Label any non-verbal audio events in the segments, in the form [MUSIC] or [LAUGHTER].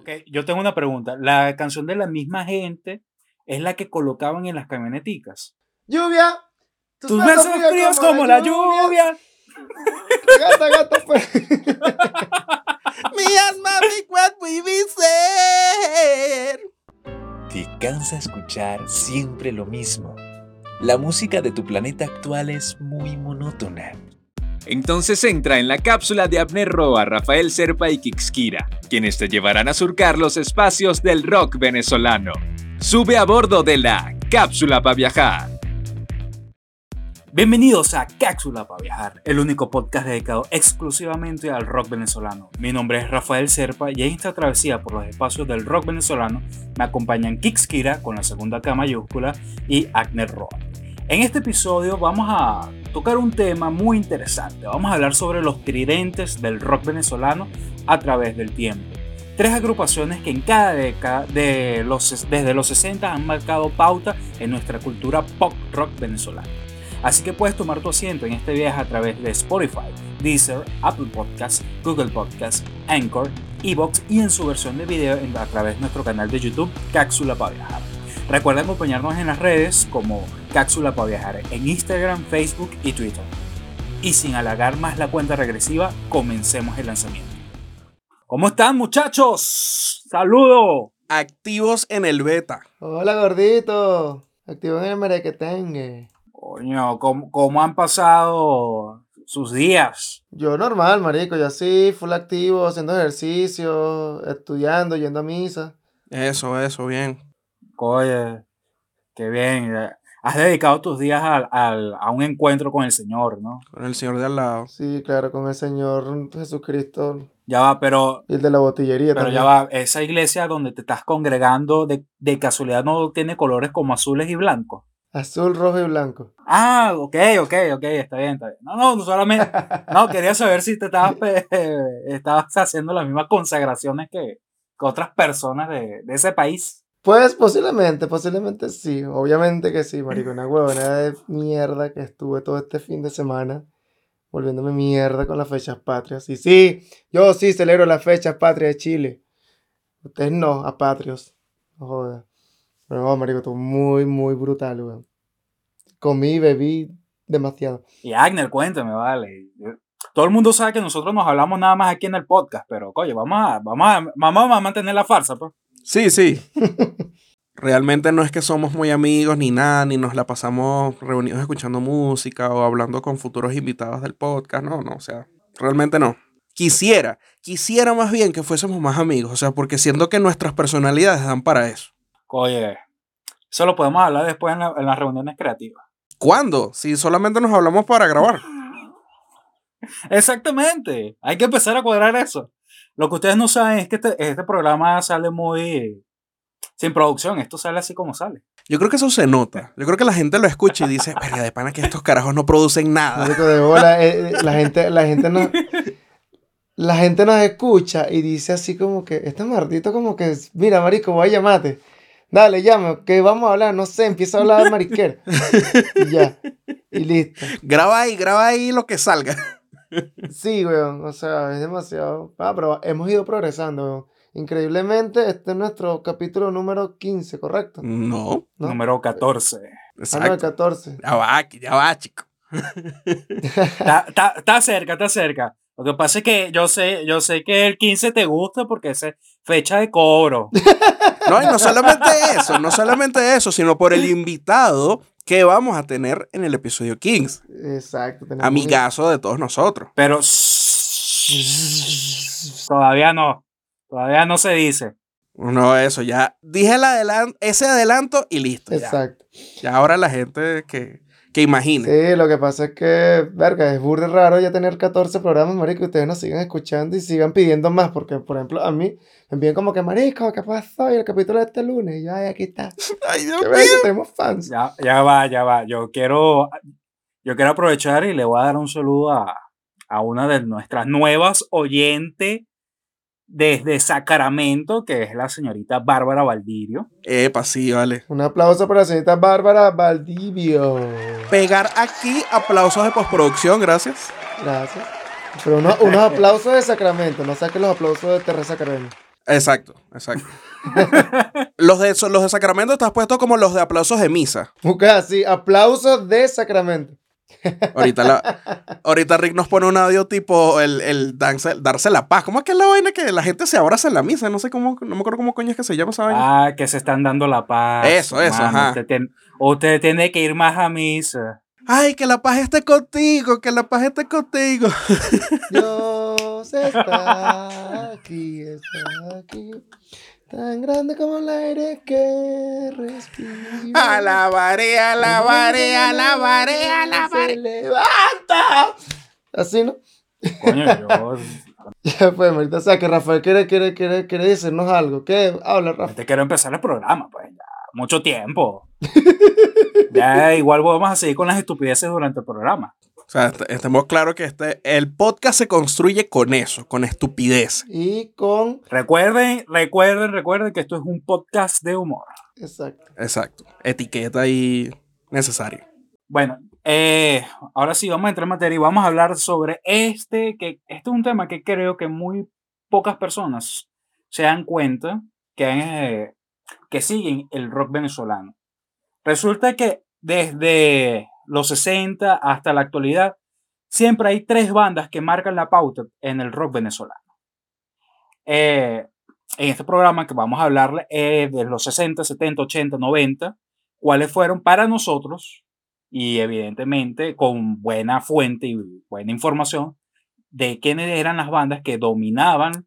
Okay, yo tengo una pregunta. ¿La canción de la misma gente es la que colocaban en las camioneticas? ¡Lluvia! Tus besos fríos como, la lluvia. [LAUGHS] Gata, gata, pues. Mías, mami, what we be ser. ¿Te cansa escuchar siempre lo mismo? La música de tu planeta actual es muy monótona. Entonces entra en la cápsula de Abner Roa, Rafael Serpa y Kixkira, quienes te llevarán a surcar los espacios del rock venezolano. Sube a bordo de la cápsula para viajar. Bienvenidos a Cápsula para Viajar, el único podcast dedicado exclusivamente al rock venezolano. Mi nombre es Rafael Serpa y en esta travesía por los espacios del rock venezolano me acompañan Kixkira con la segunda K mayúscula y Agner Roa. En este episodio vamos a tocar un tema muy interesante. Vamos a hablar sobre los tridentes del rock venezolano a través del tiempo. Tres agrupaciones que en cada década de los, desde los 60 han marcado pauta en nuestra cultura pop rock venezolana. Así que puedes tomar tu asiento en este viaje a través de Spotify, Deezer, Apple Podcasts, Google Podcasts, Anchor, Evox y en su versión de video a través de nuestro canal de YouTube Cápsula para Viajar. Recuerda acompañarnos en las redes como Cápsula para Viajar en Instagram, Facebook y Twitter. Y sin halagar más la cuenta regresiva, comencemos el lanzamiento. ¿Cómo están muchachos? ¡Saludo! Activos en el beta. Hola gordito. Activos en el merequetengue. Coño, ¿cómo, ¿cómo, han pasado sus días? Yo normal, marico, yo así, full activo, haciendo ejercicio, estudiando, yendo a misa. Eso, eso, bien. Oye, qué bien. Has dedicado tus días al, al, a un encuentro con el Señor, ¿no? Con el Señor de al lado. Sí, claro, con el Señor Jesucristo. Ya va, pero... Y el de la botillería Pero también. ya va, esa iglesia donde te estás congregando, de, de casualidad no tiene colores como azules y blancos. Azul, rojo y blanco. Ah, ok, ok, ok, está bien, está bien. No, no, solamente, no, quería saber si te estabas, [LAUGHS] estabas haciendo las mismas consagraciones que, que otras personas de, de, ese país. Pues posiblemente, posiblemente sí, obviamente que sí, marico, una huevona de mierda que estuve todo este fin de semana volviéndome mierda con las fechas patrias. Y sí, yo sí celebro las fechas patrias de Chile. Ustedes no, apatrios. No joda. Pero no, marico, estuvo muy, muy brutal, weón. Comí, bebí demasiado. Y Agner, cuéntame, vale. Todo el mundo sabe que nosotros nos hablamos nada más aquí en el podcast, pero coño, vamos a, vamos a, vamos a mantener la farsa, pues. Sí, sí. Realmente no es que somos muy amigos ni nada, ni nos la pasamos reunidos escuchando música o hablando con futuros invitados del podcast. No, no, o sea, realmente no. Quisiera, quisiera más bien que fuésemos más amigos, o sea, porque siento que nuestras personalidades dan para eso. Oye, eso lo podemos hablar después en, la, en las reuniones creativas. ¿Cuándo? Si solamente nos hablamos para grabar. Exactamente. Hay que empezar a cuadrar eso. Lo que ustedes no saben es que este, este, programa sale muy sin producción. Esto sale así como sale. Yo creo que eso se nota. Yo creo que la gente lo escucha y dice, verga de pana que estos carajos no producen nada. Bola, eh, la gente, la gente no. La gente nos escucha y dice así como que, este martito como que, mira, marico, voy a llamarte. Dale, llama, que vamos a hablar, no sé, empieza a hablar de mariquera. y ya, y listo. Graba ahí, graba ahí lo que salga. Sí, weón, o sea, es demasiado. Ah, pero hemos ido progresando, weón. Increíblemente, este es nuestro capítulo número 15, ¿correcto? No. ¿No? Número 14. Ah, no, el 14. Ya va, ya va, chico. está, [LAUGHS] está, está, cerca, está cerca. Lo que pasa es que yo sé, yo sé que el 15 te gusta porque es fecha de cobro. [LAUGHS] No, y no solamente eso, no solamente eso, sino por el invitado que vamos a tener en el episodio 15. Exacto. Amigazo de todos nosotros. Pero todavía no. Todavía no se dice. No, eso ya. Dije el adelanto, ese adelanto y listo. Exacto. Ya, ya ahora la gente que, que imagine. Sí, lo que pasa es que, verga, es burda raro ya tener 14 programas, marico, y ustedes nos sigan escuchando y sigan pidiendo más, porque, por ejemplo, a mí me envían como que, marico, ¿qué pasó? Y el capítulo de este lunes, y yo, ay, aquí está. [LAUGHS] Ay, Dios Que mío. que tenemos fans. Ya, ya va, ya va. Yo quiero, yo quiero aprovechar y le voy a dar un saludo a, a una de nuestras nuevas oyentes desde Sacramento, que es la señorita Bárbara Valdirio. Epa, sí, vale. Un aplauso para la señorita Bárbara Valdivio. Pegar aquí aplausos de postproducción, gracias. Gracias. Pero uno- unos aplausos de Sacramento, no saques los aplausos de Teresa Carreño. Exacto, exacto. [LAUGHS] los, de, los de Sacramento estás puesto como los de aplausos de misa. Busca así, aplausos de Sacramento. Ahorita, la, ahorita Rick nos pone un audio tipo el, el darse, darse la paz. ¿Cómo es que es la vaina que la gente se abraza en la misa? No sé cómo, no me acuerdo cómo coño es que se llama esa vaina. Ah, que se están dando la paz. Eso, eso, mano. ajá. Usted, ten- usted tiene que ir más a misa. Ay, que la paz esté contigo, que la paz esté contigo. Dios está aquí, está aquí. Tan grande como el aire que respira. Alabaré, alabaré, alabaré, Se alabaré. levanta. Así, ¿no? Coño, yo [LAUGHS] Ya pues, ahorita, o sea, que Rafael quiere, quiere, quiere, quiere decirnos algo. ¿Qué? Habla, Rafa. te quiero empezar el programa, pues ya. Mucho tiempo. ya igual vamos a seguir con las estupideces durante el programa. O sea, est- estemos claros que este, el podcast se construye con eso, con estupidez. Y con. Recuerden, recuerden, recuerden que esto es un podcast de humor. Exacto. Exacto. Etiqueta ahí necesaria. Bueno, eh, ahora sí vamos a entrar en materia y vamos a hablar sobre este, que este es un tema que creo que muy pocas personas se dan cuenta que, eh, que siguen el rock venezolano. Resulta que desde los 60 hasta la actualidad, siempre hay tres bandas que marcan la pauta en el rock venezolano. Eh, en este programa que vamos a hablar eh, de los 60, 70, 80, 90, cuáles fueron para nosotros y evidentemente con buena fuente y buena información de quiénes eran las bandas que dominaban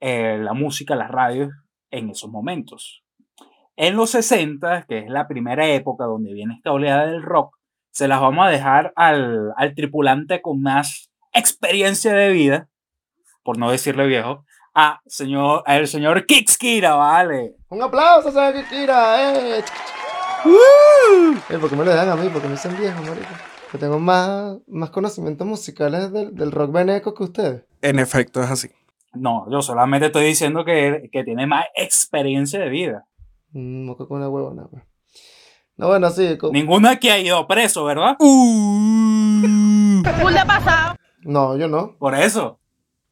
eh, la música, las radios en esos momentos. En los 60, que es la primera época donde viene esta oleada del rock, se las vamos a dejar al, al tripulante con más experiencia de vida, por no decirle viejo, a señor, al señor Kikskira, ¿vale? Un aplauso, ¿sabes qué, Kira? ¡Eh! Eh, ¿Por qué me lo dan a mí? Porque me dicen viejo, marico. Que tengo más, más conocimientos musicales del, del rock veneco que ustedes. En efecto, es así. No, yo solamente estoy diciendo que, que tiene más experiencia de vida. Un moco con una huevona, pues. No, bueno, sí. co- Ninguno aquí ha ido preso, ¿verdad? No, yo no. Por eso.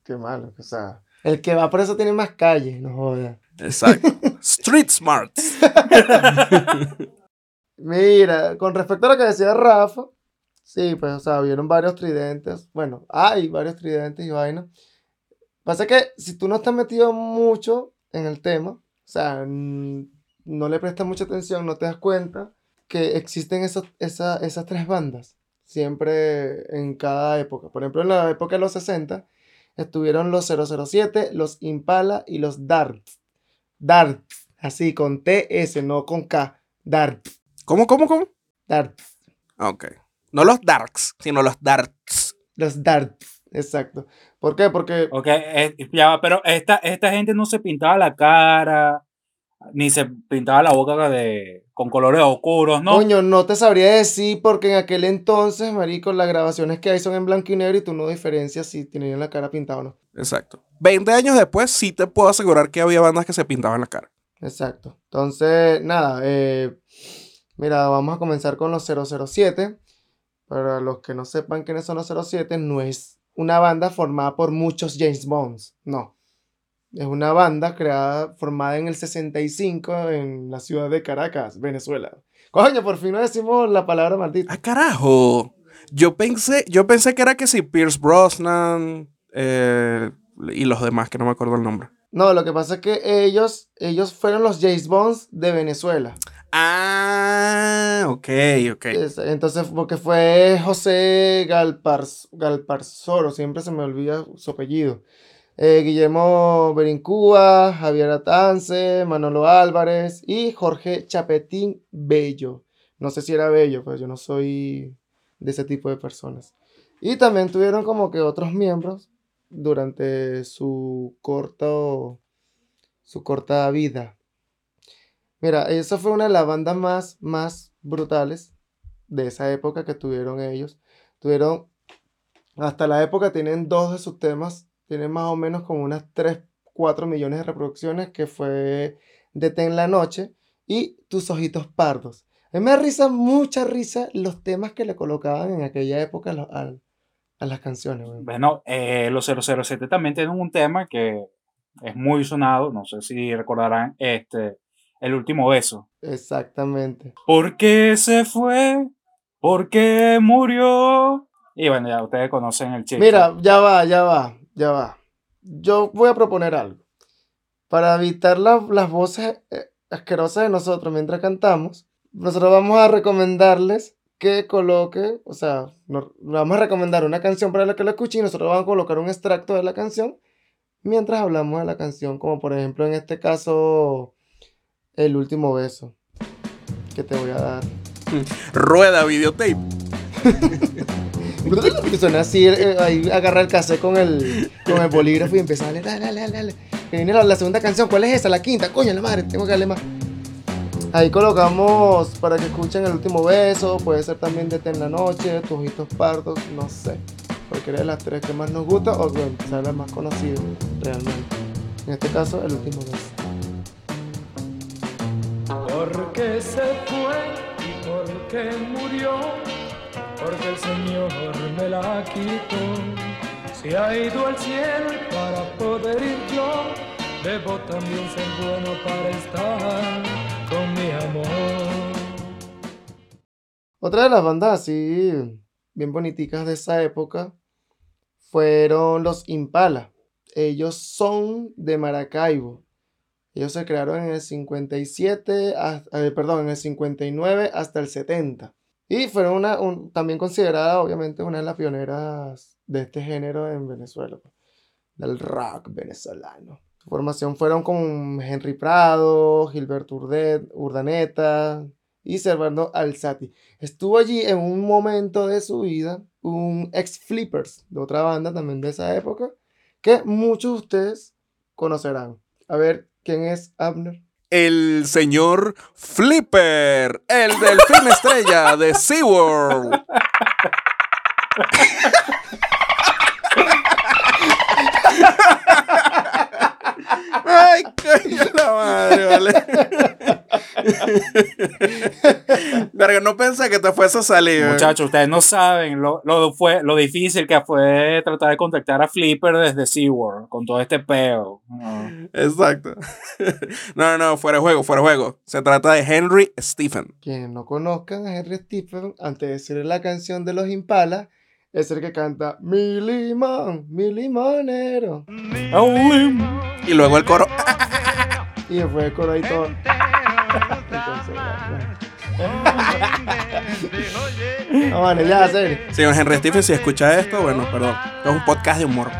Qué malo. O sea, el que va preso tiene más calle, no jodas. Exacto. [LAUGHS] Street Smart. [LAUGHS] Mira, con respecto a lo que decía Rafa, sí, pues, o sea, vieron varios tridentes. Bueno, hay varios tridentes y vainas. Pasa que si tú no estás metido mucho en el tema, o sea, no le prestas mucha atención, no te das cuenta que existen esos, esa- esas tres bandas siempre en cada época. Por ejemplo, en la época de los 60 estuvieron los 007, los Impala y los Dart. Dart, así con TS, no con K. Dart. ¿Cómo, cómo, cómo? Dart. Ok. No los darks, sino los darts. Los Dart. Exacto. ¿Por qué? Porque Ok, eh, ya va, pero esta, esta gente no se pintaba la cara, ni se pintaba la boca de, con colores oscuros, ¿no? Coño, no te sabría decir porque en aquel entonces, marico, las grabaciones que hay son en blanco y negro y tú no diferencias si tienen la cara pintada o no. Exacto. 20 años después, sí te puedo asegurar que había bandas que se pintaban la cara. Exacto. Entonces, nada, eh, mira, vamos a comenzar con los 007. Para los que no sepan quiénes son los 07, no es una banda formada por muchos James Bonds, no. Es una banda creada, formada en el 65 en la ciudad de Caracas, Venezuela. Coño, por fin no decimos la palabra maldita. ¡Ah, carajo! Yo pensé, yo pensé que era que si Pierce Brosnan eh, y los demás, que no me acuerdo el nombre. No, lo que pasa es que ellos, ellos fueron los James Bonds de Venezuela. Ah, ok, ok. Es- Entonces, porque fue José Galpars, Galparzoro, siempre se me olvida su apellido. Eh, Guillermo Berincúa, Javier Atance, Manolo Álvarez y Jorge Chapetín Bello. No sé si era Bello, pues yo no soy de ese tipo de personas. Y también tuvieron como que otros miembros durante su corto, su corta vida. Mira, esa fue una de las bandas más, más brutales de esa época que tuvieron ellos. Tuvieron, hasta la época tienen dos de sus temas, tienen más o menos como unas 3, 4 millones de reproducciones, que fue Detén la noche y Tus ojitos pardos. A mí me da risa, mucha risa, los temas que le colocaban en aquella época a, a las canciones. weón. Bueno, eh, los 007 también tienen un tema que es muy sonado, no sé si recordarán este, El último beso. Exactamente. ¿Por qué se fue? ¿Por qué murió? Y bueno, ya ustedes conocen el chiste. Mira, ya va, ya va, ya va. Yo voy a proponer algo. Para evitar la- las voces eh, asquerosas de nosotros mientras cantamos, nosotros vamos a recomendarles que coloquen, o sea, nos, vamos a recomendar una canción para la que la escuchen y nosotros vamos a colocar un extracto de la canción mientras hablamos de la canción, como por ejemplo en este caso, El último beso que te voy a dar. [LAUGHS] Rueda videotape. [LAUGHS] Suena así, eh, ahí agarra el cassette con el, con el bolígrafo y empieza a darle, dale, dale, dale, viene la, la segunda canción, ¿cuál es esa? La quinta, coño, la madre, tengo que darle más. Ahí colocamos para que escuchen el último beso, puede ser también de en la noche, tus ojitos pardos, no sé. Cualquiera de las tres que más nos gusta o bueno, sea la más conocida realmente. En este caso, el último beso. Porque se fue y porque murió, porque el Señor me la quitó. Se ha ido al cielo y para poder ir yo, debo también ser bueno para estar con mi amor. Otra de las bandas así, bien boniticas de esa época, fueron los Impala. Ellos son de Maracaibo. Ellos se crearon en el 57, hasta- eh, perdón, en el 59 hasta el 70. Y fueron una, un- también considerada, obviamente, una de las pioneras de este género en Venezuela, pues, del rock venezolano. Su formación fueron con Henry Prado, Gilberto Urdet- Urdaneta y Servando Alzati. Estuvo allí en un momento de su vida un ex Flippers de otra banda también de esa época que muchos de ustedes conocerán. A ver, ¿quién es Abner? El señor Flipper, el delfín [LAUGHS] estrella de SeaWorld. Ay, coño la madre, vale. Verga, no pensé que te fuese a salir. Muchachos, ustedes no saben lo, lo, fue, lo difícil que fue tratar de contactar a Flipper desde SeaWorld con todo este peo. No. Exacto. [LAUGHS] No, no, no, fuera de juego, fuera de juego. Se trata de Henry Stephen. Quienes no conozcan a Henry Stephen, antes de decirle la canción de los Impala, es el que canta Mi limón, mi limonero. Y luego el coro. Y después el coro ahí todo. Entonces, bueno. No, vale, ya, serio. Señor Henry Stephen, si escucha esto, bueno, perdón. Es un podcast de humor.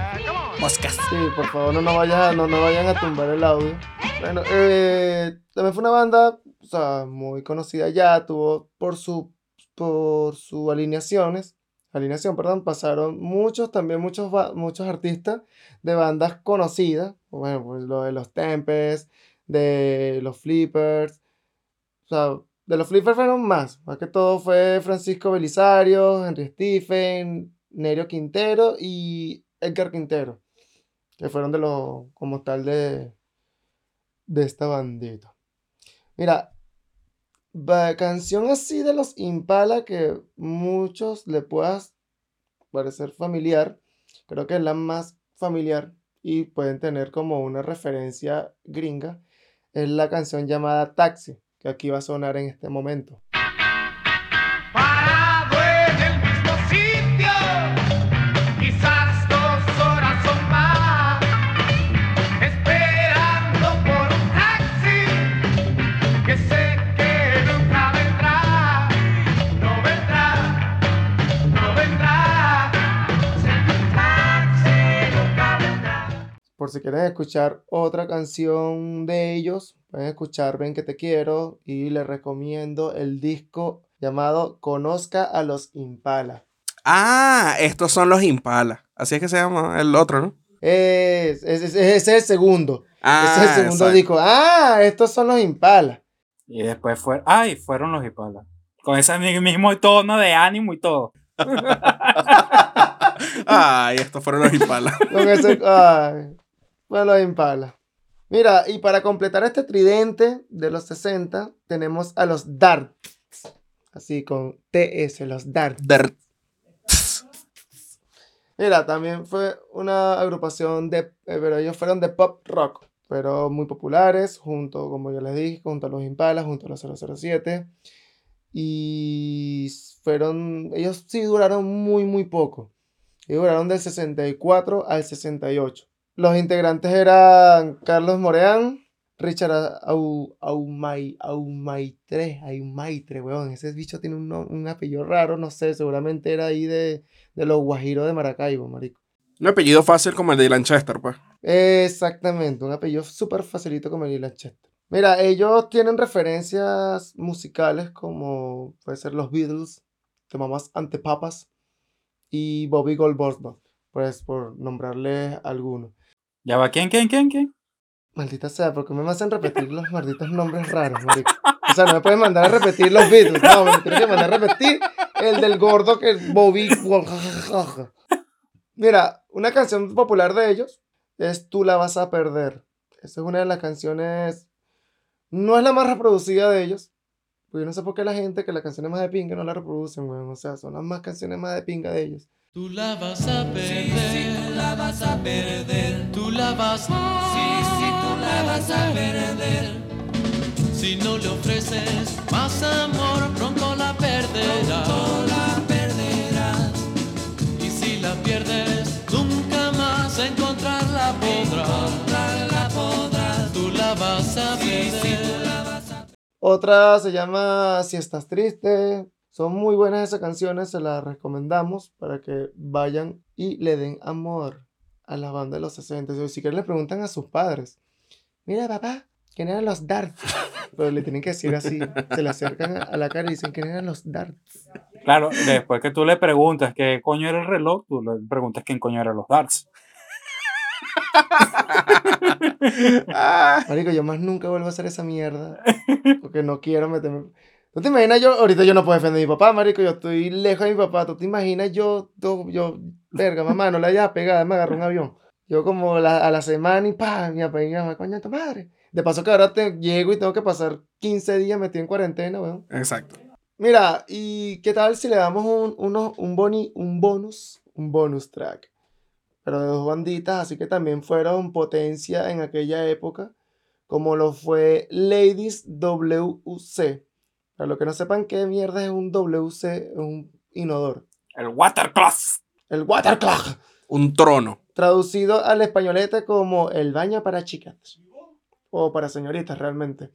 Podcast. Sí, por favor, no nos vayan, no nos vayan a tumbar el audio. Bueno, eh, también fue una banda, o sea, muy conocida ya, tuvo por su, por sus alineaciones, alineación, perdón, pasaron muchos, también muchos, muchos artistas de bandas conocidas, bueno, pues lo de los Tempest, de los Flippers, o sea, de los Flippers fueron más, más que todo fue Francisco Belisario, Henry Stephen, Nerio Quintero y Edgar Quintero que fueron de los, como tal, de, de esta bandita. Mira, canción así de los Impala que muchos le puedas parecer familiar, creo que es la más familiar y pueden tener como una referencia gringa, es la canción llamada Taxi, que aquí va a sonar en este momento. Por si quieren escuchar otra canción de ellos, pueden escuchar Ven que te quiero y les recomiendo el disco llamado Conozca a los Impala. Ah, estos son los Impala. Así es que se llama el otro, ¿no? Es, es- es- el segundo. Ah, ese es el segundo exacto. disco. Ah, estos son los Impala. Y después fue, ay, fueron los Impala. Con ese mi- mismo tono de ánimo y todo. [LAUGHS] Ay, estos fueron los Impala. [LAUGHS] Con ese, ay, fue los Impala. Mira, y para completar este tridente de los 60, tenemos a los Dart. Así con TS, los Dart. Der- Mira, también fue una agrupación de, eh, pero ellos fueron de pop rock, pero muy populares, junto, como yo les dije, junto a los Impala, junto a los 007. Y fueron, ellos sí duraron muy, muy poco. Ellos duraron del 64 al 68. Los integrantes eran Carlos Moreán, Richard Au, Aumai, Aumaitre, Aumaitre, weón. Ese bicho tiene un, un apellido raro, no sé, seguramente era ahí de, de los Guajiros de Maracaibo, marico. Un apellido fácil como el de Lanchester, pues. Exactamente, un apellido súper facilito como el de Lanchester. Mira, ellos tienen referencias musicales como puede ser los Beatles, The Mamas Antepapas y Bobby Goldberg, pues por nombrarles algunos. ¿Ya va quién, quién, quién, quién? Maldita sea, porque me hacen repetir los malditos nombres raros, marico? O sea, no me pueden mandar a repetir los Beatles, no, me tienen que mandar a repetir el del gordo que es Bobby. Mira, una canción popular de ellos es Tú la vas a perder. Esa es una de las canciones, no es la más reproducida de ellos, porque yo no sé por qué la gente que las canciones más de pinga no la reproducen, weón. O sea, son las más canciones más de pinga de ellos. Tú la vas a perder, tú la vas a perder, tú la vas, sí, sí, tú la vas a perder. Si no le ofreces más amor, pronto la perderás. la perderás. Y si la pierdes, nunca más encontrarla podrás. la podrás. Tú la vas a perder. Otra se llama Si estás triste. Son muy buenas esas canciones, se las recomendamos para que vayan y le den amor a la banda de los 60. Y si quieren le preguntan a sus padres, mira papá, ¿quién eran los Darts? Pero le tienen que decir así, se le acercan a- la cara y dicen, ¿quién eran los Darts? Claro, después que tú le preguntas qué coño era el reloj, tú le preguntas quién coño eran los darts. Marico, yo más nunca vuelvo a hacer esa mierda. Porque no quiero meterme. ¿Tú te imaginas yo? Ahorita yo no puedo defender a mi papá, marico. Yo estoy lejos de mi papá. ¿Tú te imaginas yo? Yo, yo verga, mamá, no la hayas pegado, me agarró un avión. Yo como la- a la semana y pa, mi papá y mi mamá, coño, tu madre. De paso que ahora te llego y tengo que pasar 15 días metido en cuarentena, weón. exacto. Mira, ¿y qué tal si le damos un, uno- un, boni, un bonus? Un bonus track. Pero de dos banditas, así que también fueron potencia en aquella época, como lo fue Ladies WC. Para los que no sepan qué mierda es un WC, es un inodoro. El watercloth. El Watercloak, Un trono. traducido al españolete como el baño para chicas. O para señoritas, realmente.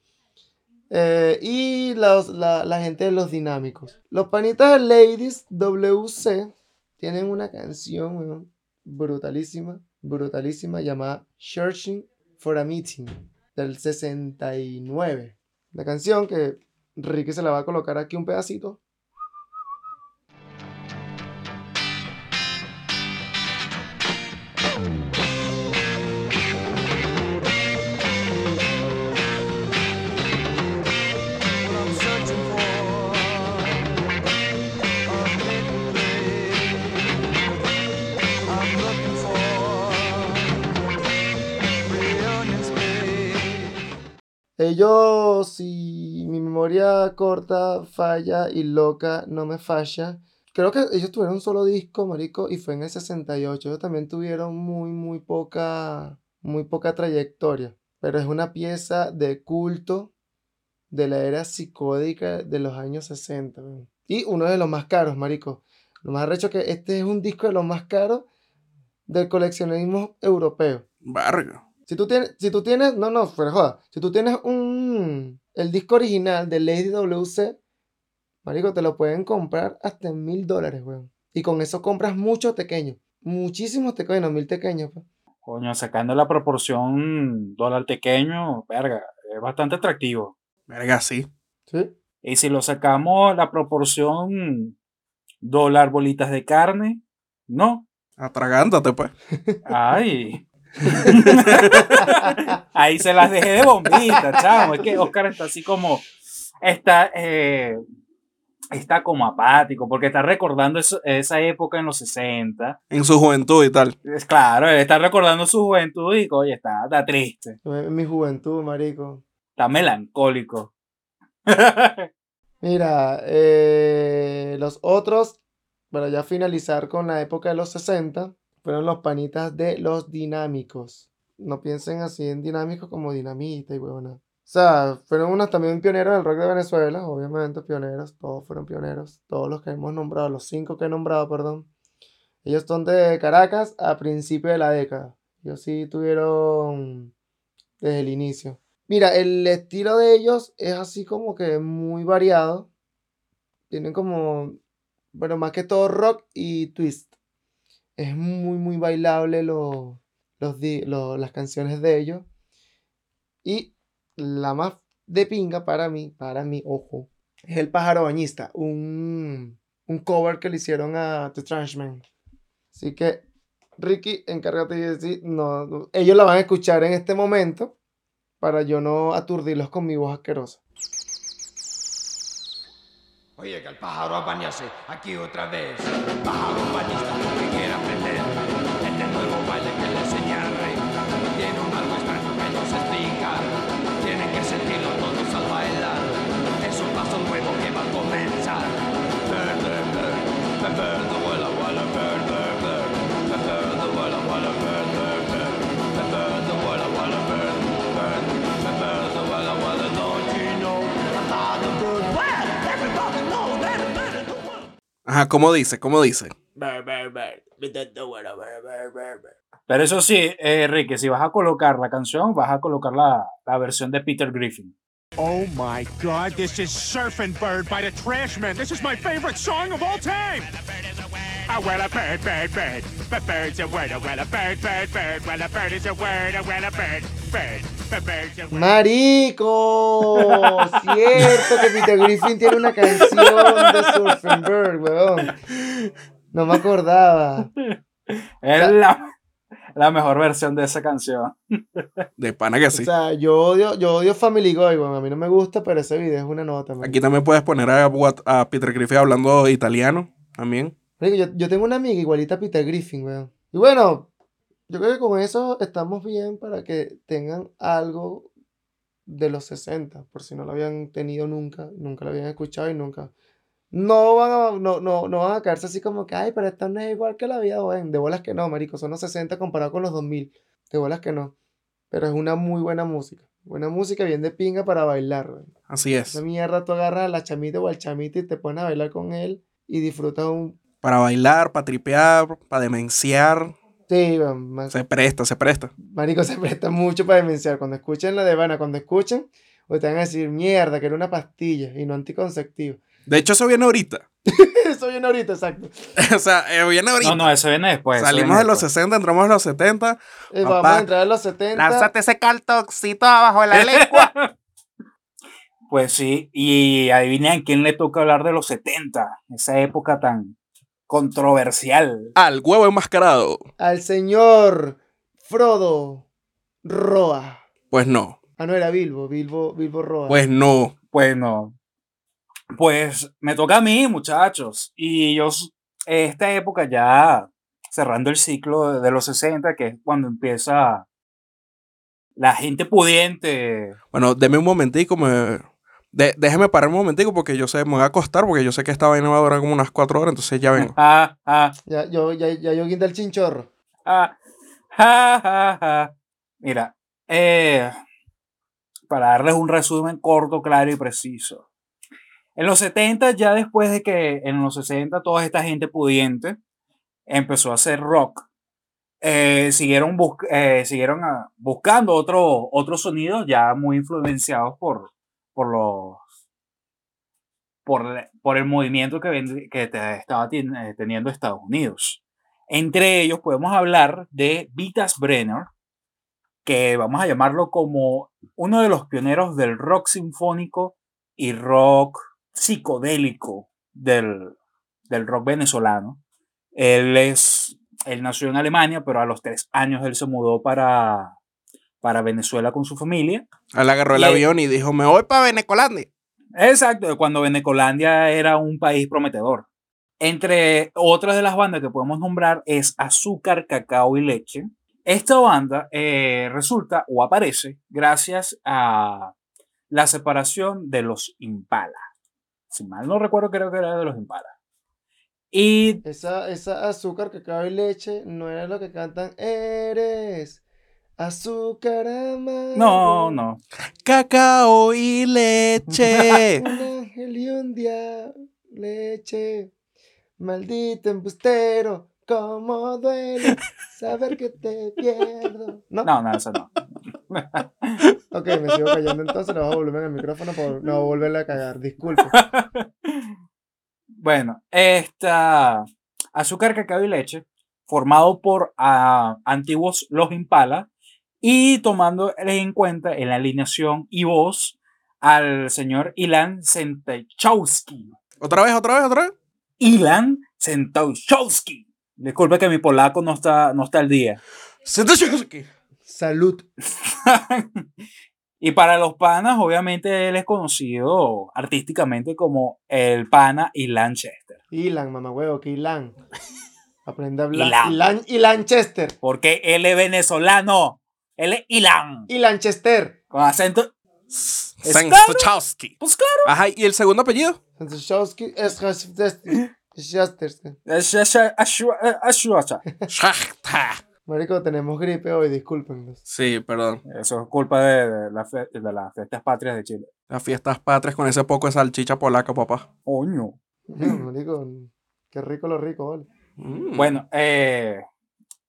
Eh, y los- la, la gente de los dinámicos. Los panitas de Ladies WC tienen una canción weón, brutalísima, brutalísima, llamada Searching for a Meeting, del 69. La canción que Ricky se la va a colocar aquí un pedacito. Ellos, si mi memoria corta, falla y loca no me falla. Creo que ellos tuvieron un solo disco, marico, y fue en el 68. Ellos también tuvieron muy, muy poca, muy poca trayectoria. Pero es una pieza de culto de la era psicódica de los años 60. weón. Y uno de los más caros, marico. Lo más arrecho que este es un disco de los más caros del coleccionismo europeo. Varga. Si tú tienes, si tú tienes, no, no, fuera joda. Si tú tienes un, el disco original de Lady WC, marico, te lo pueden comprar hasta en mil dólares, weón. Y con eso compras muchos pequeños. Muchísimos pequeños, no mil pequeños, pues. Coño, sacando la proporción dólar pequeño, verga, es bastante atractivo. Verga, sí. ¿Sí? Y si lo sacamos la proporción dólar bolitas de carne, no. Atragántate, pues. Ay. [LAUGHS] Ahí se las dejé de bombita, chamo. Es que Oscar está así como. Está, eh, está como apático, porque está recordando eso- esa época en los 60. En su juventud y tal. Es claro, él está recordando su juventud y, oye, está, está triste. En mi juventud, marico. Está melancólico. [LAUGHS] Mira, eh, los otros para ya finalizar con la época de los 60, fueron los panitas de los dinámicos. No piensen así en dinámicos como dinamita y huevona. O sea, fueron unos también pioneros del rock de Venezuela, obviamente pioneros, todos fueron pioneros, todos los que hemos nombrado, los cinco que he nombrado, perdón. Ellos son de Caracas a principio de la década. Ellos sí tuvieron desde el inicio. Mira, el estilo de ellos es así como que muy variado. Tienen como, bueno, más que todo rock y twist. Es muy, muy bailable los, los, las canciones de ellos. Y la más de pinga para mí, para mí, ojo, es El Pájaro Bañista, un, un cover que le hicieron a The Trashman. Así que, Ricky, encárgate de decir, no, ellos la van a escuchar en este momento para yo no aturdirlos con mi voz asquerosa. Oye, que el pájaro bañarse aquí otra vez. Pájaro bañista que quiera aprender. Ajá, ¿cómo dice? ¿Cómo dice? Pero eso sí, eh, Enrique, si vas a colocar la canción, vas a colocar la, la versión de Peter Griffin. Oh my god, this is Surfing Bird by the Trashmen. This is my favorite song of all time. Oh, well, a bird, bird, bird. But bird's a word. Oh, well, a bird, bird, bird. Well, a bird is a word. Oh, well, a bird, bird. ¡Marico! Cierto que Peter Griffin tiene una canción de Surfing Bird, weón. No me acordaba. Es la, la mejor versión de esa canción. De pana que sí. O sea, yo odio, yo odio Family Guy, weón. A mí no me gusta, pero ese video es una nota, man. Aquí también puedes poner a, a Peter Griffin hablando italiano también. Yo, yo tengo una amiga igualita a Peter Griffin, weón. Y bueno, yo creo que con eso estamos bien para que tengan algo de los 60, por si no lo habían tenido nunca, nunca lo habían escuchado y nunca. No van a, no, no, no van a caerse así como que, ay, pero esto no es igual que la vida, weón. De bolas que no, marico, son los 60 comparado con los 2000. De bolas que no. Pero es una muy buena música. Buena música, bien de pinga para bailar, weón. Así es. Esa mierda, tú agarras a la chamita o al chamita y te pones a bailar con él y disfrutas un... Para bailar, para tripear, para demenciar. Sí, más- Se presta, se presta. Marico, se presta mucho para demenciar. Cuando escuchen la de Vana, cuando escuchen, te van a decir, mierda, que era una pastilla y no anticonceptivo. De hecho, eso viene ahorita. [LAUGHS] Eso viene ahorita, exacto. o sea, eh, viene ahorita. No, no, eso viene después. Salimos viene de los después. 60, entramos a los 70. Eh, Papá, vamos a entrar a los 70. ese cartoncito abajo de la lengua. [LAUGHS] Pues sí, y adivinen a quién le toca hablar de los 70, esa época tan controversial. Al huevo enmascarado. Al señor Frodo Roa. Pues no. Ah, no, era Bilbo, Bilbo, Bilbo Roa. Pues no. Bueno, pues me toca a mí, muchachos. Y yo, esta época ya cerrando el ciclo de- los 60, que es cuando empieza la gente pudiente. Bueno, deme un momentico. Me... de- déjeme parar un momentico porque yo sé, me voy a acostar porque yo sé que esta vaina va a durar como unas cuatro horas, entonces ya vengo. [LAUGHS] Ah, ah, Ya, yo, ya, ya yo guinda el chinchorro. ah, ja, ja, ja. Mira, eh, para darles un resumen corto, claro y preciso. En los 70, ya después de que en los 60 toda esta gente pudiente empezó a hacer rock, eh, siguieron, bus- eh, siguieron ah, buscando otro- otros sonidos ya muy influenciados por, por los por, por el movimiento que, que estaba eh, teniendo Estados Unidos. Entre ellos podemos hablar de Vitas Brenner, que vamos a llamarlo como uno de los pioneros del rock sinfónico y rock psicodélico del, del rock venezolano. Él, es, él nació en Alemania, pero a los tres años él se mudó para, para Venezuela con su familia. Él agarró el Y- avión y dijo, me voy para Venecolandia. Exacto, cuando Venecolandia era un país prometedor. Entre otras de las bandas que podemos nombrar es Azúcar, Cacao y Leche. Esta banda eh, resulta o aparece gracias a la separación de los Impala. Si mal no recuerdo, creo que era de los Impala. Y Esa, esa azúcar, cacao y leche no era lo que cantan. Eres azúcar amargo. no, no. Cacao y leche. [LAUGHS] Un ángel y un día leche. Maldito embustero, cómo duele saber que te pierdo. ¿No? No, no, eso no. [LAUGHS] Ok, me sigo callando entonces, voy a volver el micrófono por no volverle a cagar. Disculpe. Bueno, esta azúcar, cacao y leche, formado por ah, antiguos Los Impala y tomando en cuenta en la alineación y voz al señor Ilan Sentechowski. ¿Otra vez, otra vez, otra vez? Ilan Sentechowski. Disculpe que mi polaco no está, no está al día. Salud. [LAUGHS] y para los panas, obviamente él es conocido artísticamente como el pana Ilan Chester. Ilan, mamá huevo, que Ilan. [LAUGHS] Aprende a hablar. Ilan. Ilan y Lanchester. Porque él es venezolano. Él es Ilan. Y Lanchester. Con acento. Sentechowski. Pues claro. Ajá, ¿y el segundo apellido? Santoshowski es [LAUGHS] Shachta. Marico, tenemos gripe hoy, discúlpenos. Sí, perdón. Eso es culpa de, de la fe- de las fiestas patrias de Chile. Las fiestas patrias con ese poco de salchicha polaca, papá. Coño. Marico, qué rico lo rico, vale. Mm. Bueno, eh,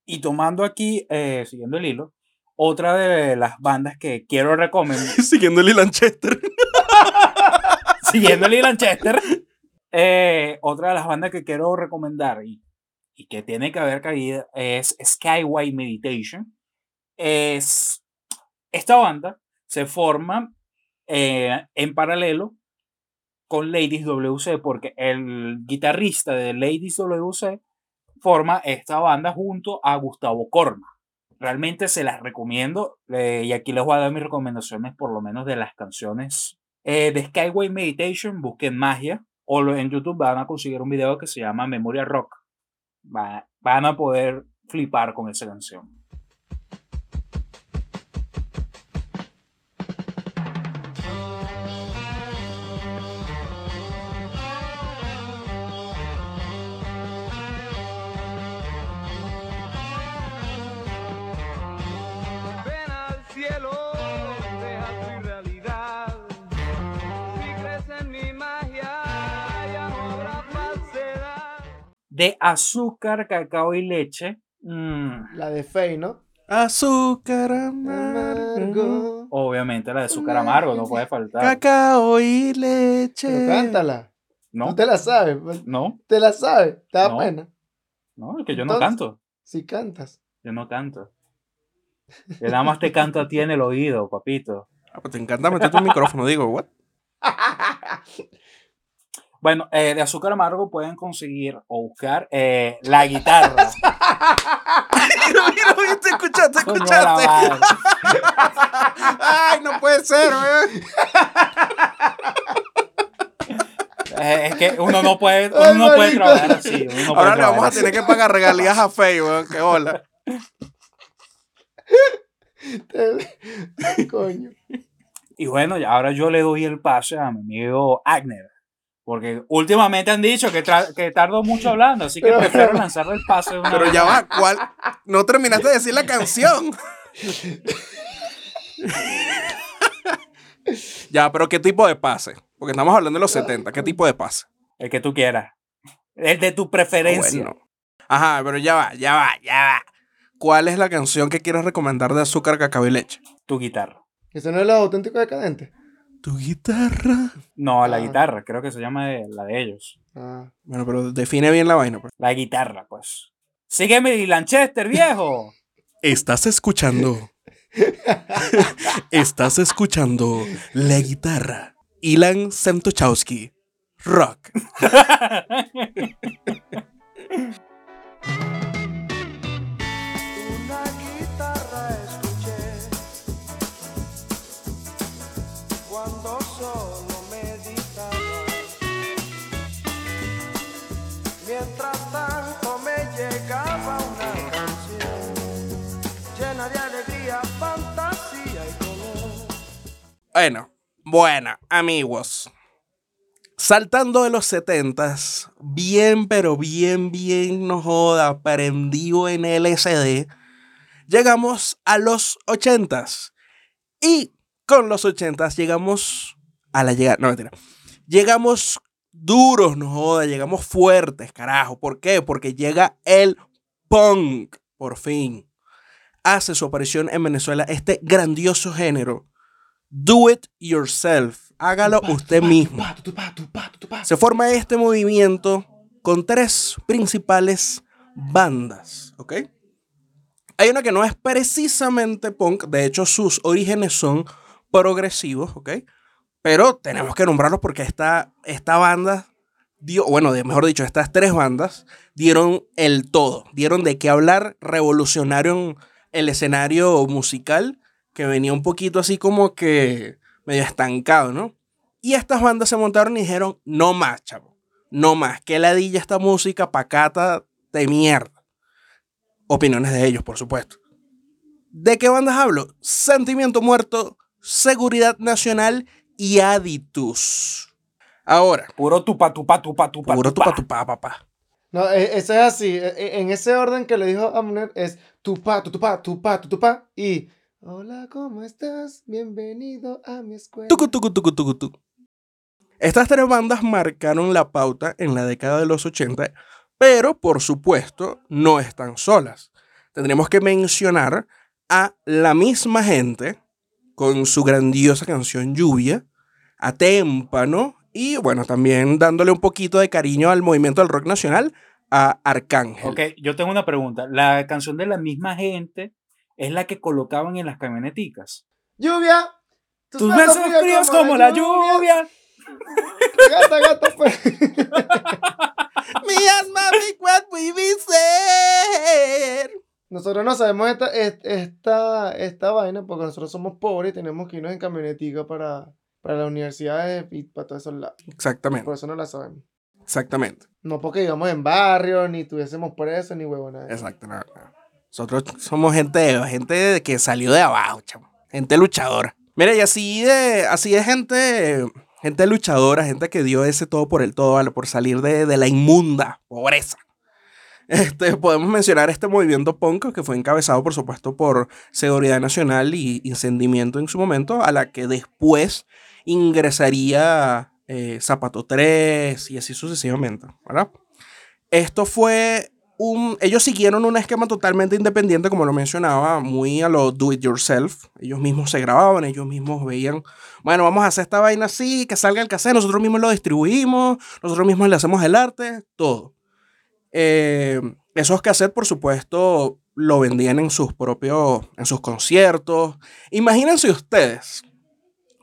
y tomando aquí, eh, siguiendo el hilo, otra de las bandas que quiero recomendar, Siguiendo el Lanchester. siguiendo el hilo Lanchester, [LAUGHS] eh, otra de las bandas que quiero recomendar y, que tiene que haber caído es Skyway Meditation. Es, esta banda se forma eh, en paralelo con Ladies WC, porque el guitarrista de Ladies WC forma esta banda junto a Gustavo Corma. Realmente se las recomiendo eh, y aquí les voy a dar mis recomendaciones por lo menos de las canciones de Skyway Meditation. Busquen magia o en YouTube van a conseguir un video que se llama Memoria Rock. Va- van a poder flipar con esa canción. De azúcar, cacao y leche. mm, La de Fey, ¿no? Azúcar amargo. Obviamente la de azúcar amargo, no puede faltar. Cacao y leche. Pero cántala. No, Tú te la sabes. pues. no, Te la sabes. Te da No. pena. no, es que yo no canto. Si cantas. Yo no canto. Yo nada más te canto a ti en el oído, papito. Ah, pues te encanta meter tu micrófono, digo, what? [LAUGHS] Bueno, eh, de azúcar amargo pueden conseguir o buscar eh, la guitarra. mira, [LAUGHS] mira, mira, te escuchaste, madre. [LAUGHS] Ay, no puede ser, weón. Eh, es que uno no puede, uno Ay, no puede trabajar así. uno no puede Ahora le vamos a tener que pagar regalías a Fey, weón. Qué hola. [LAUGHS] Coño. Y bueno, ya ahora yo le doy el pase a mi amigo Agner. Porque últimamente han dicho que, que tardo mucho hablando, así que Pero- prefiero [LAUGHS] lanzarle el de una Pero vez. ya va, ¿cuál? No terminaste de decir la canción. [LAUGHS] ya, pero ¿qué tipo de pase? Porque estamos hablando de los 70. ¿Qué tipo de pase? El que tú quieras. El de tu preferencia. Bueno. Ajá, pero ya va, ya va, ya va. ¿Cuál es la canción que quieres recomendar de azúcar, cacao y leche? Tu guitarra. ¿Eso no es los auténticos decadentes? Tu guitarra. No, la Ah. guitarra, creo que se llama de- la de ellos. Ah. Bueno, pero define bien la vaina. pues. La guitarra, pues. Sígueme, Lanchester, viejo. Estás escuchando. [LAUGHS] Estás escuchando la guitarra. Ilan Semtochowski. Rock. [LAUGHS] Bueno, bueno, amigos. Saltando de los 70s, bien, pero bien, bien, no joda, prendido en LSD, llegamos a los 80s. Y con los 80s llegamos a la llegada, no mentira, llegamos duros, no joda, llegamos fuertes, carajo. ¿Por qué? Porque llega el punk, por fin. Hace su aparición en Venezuela este grandioso género. Do it yourself. Hágalo usted mismo. Se forma este movimiento con tres principales bandas, ¿ok? Hay una que no es precisamente punk, de hecho sus orígenes son progresivos, ¿ok? Pero tenemos que nombrarlos porque esta, esta banda dio, bueno, mejor dicho, estas tres bandas dieron el todo, dieron de qué hablar, revolucionaron el escenario musical que venía un poquito así como que medio estancado, ¿no? Y estas bandas se montaron y dijeron, no más, chavo, no más, que ladilla esta música pacata de mierda. Opiniones de ellos, por supuesto. ¿De qué bandas hablo? Sentimiento Muerto, Seguridad Nacional y Aditus. Ahora. Puro tupa, tupa, tupa, tupa. Puro tupa, tupa, papá. No, e- eso es así. e- e- En ese orden que le dijo Amner es tupa, tu, tupa, tupa, tu, tupa y hola, ¿cómo estás? Bienvenido a mi escuela. Tucu, tucu, tucu, tucu, tucu. Estas tres bandas marcaron la pauta en la década de los 80, pero por supuesto no están solas. Tendremos que mencionar a la misma gente con su grandiosa canción Lluvia, a Témpano y bueno, también dándole un poquito de cariño al movimiento del rock nacional a Arcángel. Ok, yo tengo una pregunta. La canción de la misma gente es la que colocaban en las camioneticas. Lluvia. Tus besos fríos como la lluvia. [LAUGHS] Gata, gata, pues. [LAUGHS] Mías, mami, what we be ser. Nosotros no sabemos esta, est- esta, esta vaina porque nosotros somos pobres y tenemos que irnos en camionetica para, para las universidades y para todos esos lados. Exactamente, Por eso no la sabemos. exactamente. No porque íbamos en barrio, ni tuviésemos presos, ni huevona. Exacto. No, no. Nosotros somos gente, gente que salió de abajo, chamo. Gente luchadora. Mira, y así de, así de gente, gente luchadora, gente que dio ese todo por el todo, ¿vale? Por salir de, de la inmunda pobreza. [LAUGHS] Este, podemos mencionar este movimiento punk que fue encabezado, por supuesto, por Seguridad Nacional y Incendimiento en su momento, a la que después ingresaría eh, Zapato 3 y así sucesivamente, ¿verdad? Esto fue un... Ellos siguieron un esquema totalmente independiente, como lo mencionaba, muy a lo do it yourself. Ellos mismos se grababan, ellos mismos veían, bueno, vamos a hacer esta vaina así, que salga el cassette, nosotros mismos lo distribuimos, nosotros mismos le hacemos el arte, todo. Eh, esos cassettes, por supuesto, lo vendían en sus propios, en sus conciertos. Imagínense ustedes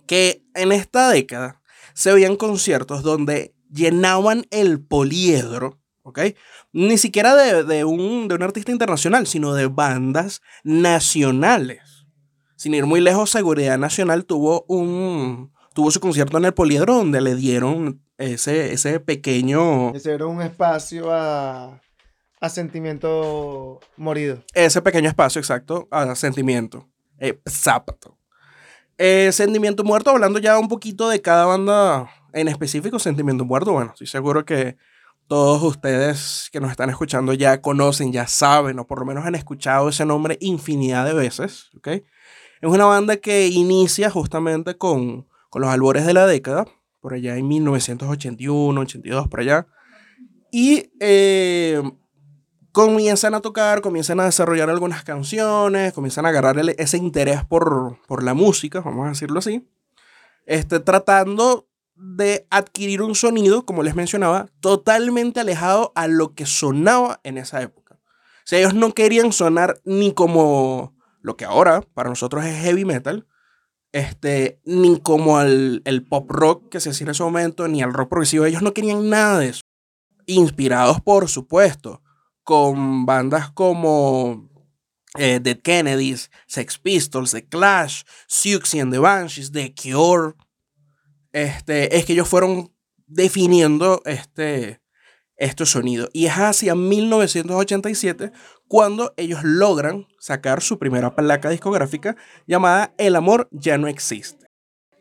que en esta década se veían conciertos donde llenaban el poliedro, ¿ok? Ni siquiera de, de un, de un artista internacional, sino de bandas nacionales. Sin ir muy lejos, Seguridad Nacional tuvo un tuvo su concierto en el poliedro donde le dieron ese, ese pequeño Ese era un espacio a, a sentimiento morido. ese pequeño espacio exacto a sentimiento. Eh, zapato. Eh, sentimiento muerto, hablando ya un poquito de cada banda en específico, Sentimiento muerto, bueno, estoy seguro que todos ustedes que nos están escuchando ya conocen, ya saben, o por lo menos han escuchado ese nombre infinidad de veces, ¿ok? Es una banda que inicia justamente con, con los albores de la década, por allá en 1981, 82, por allá. Y eh, comienzan a tocar, comienzan a desarrollar algunas canciones, comienzan a agarrar ese interés por, por la música, vamos a decirlo así, este, tratando de adquirir un sonido, como les mencionaba, totalmente alejado a lo que sonaba en esa época. O ellos no querían sonar ni como lo que ahora para nosotros es heavy metal, este, ni como el, el pop rock que se hacía en ese momento, ni el rock progresivo. Ellos no querían nada de eso. Inspirados, por supuesto, con bandas como eh, The Kennedys, Sex Pistols, The Clash, Siouxsie and the Banshees, The Cure. Este, es que ellos fueron definiendo este, sonido. Y es hacia 1987 cuando ellos logran sacar su primera placa discográfica llamada El amor ya no existe.